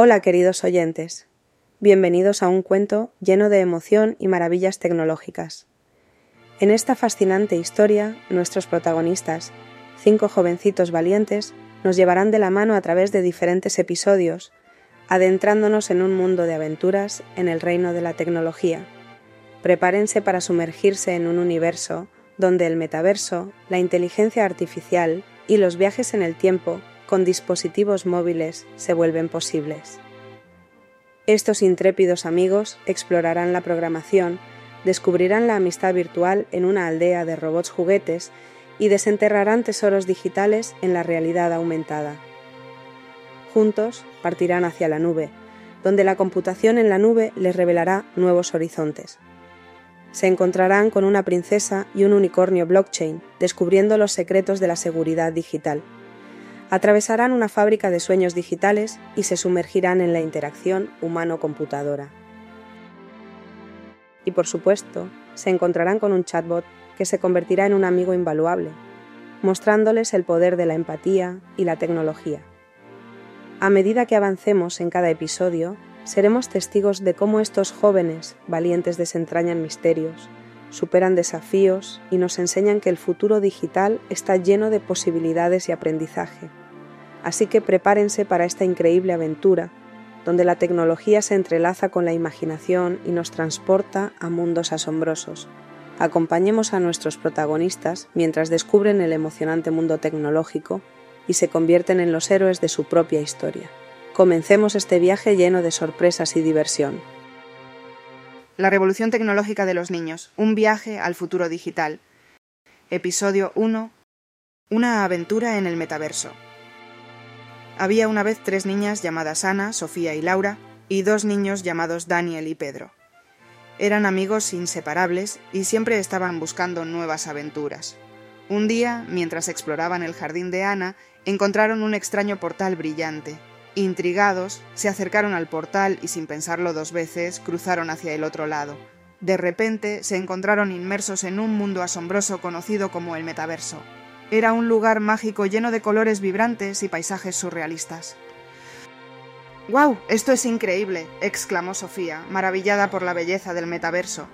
Hola queridos oyentes, bienvenidos a un cuento lleno de emoción y maravillas tecnológicas. En esta fascinante historia, nuestros protagonistas, cinco jovencitos valientes, nos llevarán de la mano a través de diferentes episodios, adentrándonos en un mundo de aventuras en el reino de la tecnología. Prepárense para sumergirse en un universo donde el metaverso, la inteligencia artificial y los viajes en el tiempo con dispositivos móviles se vuelven posibles. Estos intrépidos amigos explorarán la programación, descubrirán la amistad virtual en una aldea de robots juguetes y desenterrarán tesoros digitales en la realidad aumentada. Juntos partirán hacia la nube, donde la computación en la nube les revelará nuevos horizontes. Se encontrarán con una princesa y un unicornio blockchain, descubriendo los secretos de la seguridad digital atravesarán una fábrica de sueños digitales y se sumergirán en la interacción humano-computadora. Y por supuesto, se encontrarán con un chatbot que se convertirá en un amigo invaluable, mostrándoles el poder de la empatía y la tecnología. A medida que avancemos en cada episodio, seremos testigos de cómo estos jóvenes valientes desentrañan misterios, superan desafíos y nos enseñan que el futuro digital está lleno de posibilidades y aprendizaje. Así que prepárense para esta increíble aventura, donde la tecnología se entrelaza con la imaginación y nos transporta a mundos asombrosos. Acompañemos a nuestros protagonistas mientras descubren el emocionante mundo tecnológico y se convierten en los héroes de su propia historia. Comencemos este viaje lleno de sorpresas y diversión. La revolución tecnológica de los niños. Un viaje al futuro digital. Episodio 1. Una aventura en el metaverso. Había una vez tres niñas llamadas Ana, Sofía y Laura, y dos niños llamados Daniel y Pedro. Eran amigos inseparables y siempre estaban buscando nuevas aventuras. Un día, mientras exploraban el jardín de Ana, encontraron un extraño portal brillante, Intrigados, se acercaron al portal y sin pensarlo dos veces cruzaron hacia el otro lado. De repente se encontraron inmersos en un mundo asombroso conocido como el metaverso. Era un lugar mágico lleno de colores vibrantes y paisajes surrealistas. ¡Guau! Esto es increíble, exclamó Sofía, maravillada por la belleza del metaverso.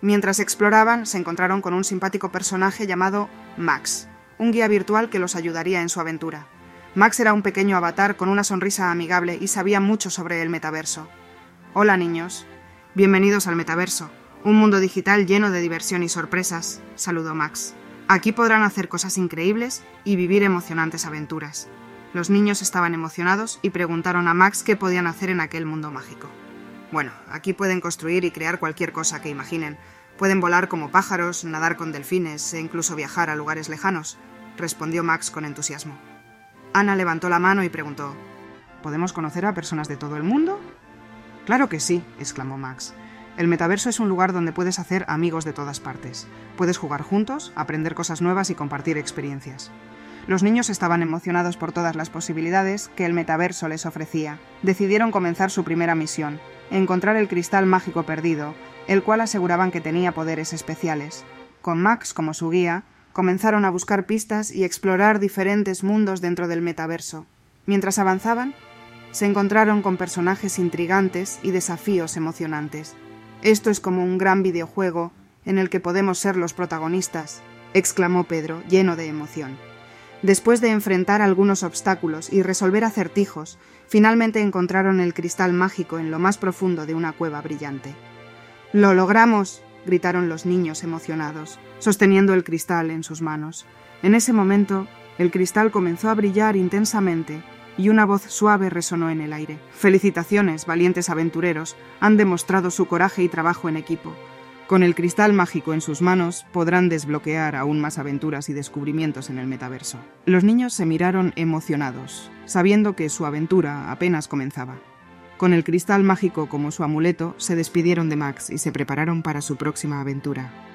Mientras exploraban, se encontraron con un simpático personaje llamado Max, un guía virtual que los ayudaría en su aventura. Max era un pequeño avatar con una sonrisa amigable y sabía mucho sobre el metaverso. Hola niños, bienvenidos al metaverso, un mundo digital lleno de diversión y sorpresas, saludó Max. Aquí podrán hacer cosas increíbles y vivir emocionantes aventuras. Los niños estaban emocionados y preguntaron a Max qué podían hacer en aquel mundo mágico. Bueno, aquí pueden construir y crear cualquier cosa que imaginen. Pueden volar como pájaros, nadar con delfines e incluso viajar a lugares lejanos, respondió Max con entusiasmo. Ana levantó la mano y preguntó ¿Podemos conocer a personas de todo el mundo? Claro que sí, exclamó Max. El metaverso es un lugar donde puedes hacer amigos de todas partes. Puedes jugar juntos, aprender cosas nuevas y compartir experiencias. Los niños estaban emocionados por todas las posibilidades que el metaverso les ofrecía. Decidieron comenzar su primera misión, encontrar el cristal mágico perdido, el cual aseguraban que tenía poderes especiales. Con Max como su guía, comenzaron a buscar pistas y explorar diferentes mundos dentro del metaverso. Mientras avanzaban, se encontraron con personajes intrigantes y desafíos emocionantes. Esto es como un gran videojuego en el que podemos ser los protagonistas, exclamó Pedro, lleno de emoción. Después de enfrentar algunos obstáculos y resolver acertijos, finalmente encontraron el cristal mágico en lo más profundo de una cueva brillante. ¡Lo logramos! Gritaron los niños emocionados, sosteniendo el cristal en sus manos. En ese momento, el cristal comenzó a brillar intensamente y una voz suave resonó en el aire. Felicitaciones, valientes aventureros, han demostrado su coraje y trabajo en equipo. Con el cristal mágico en sus manos podrán desbloquear aún más aventuras y descubrimientos en el metaverso. Los niños se miraron emocionados, sabiendo que su aventura apenas comenzaba. Con el cristal mágico como su amuleto, se despidieron de Max y se prepararon para su próxima aventura.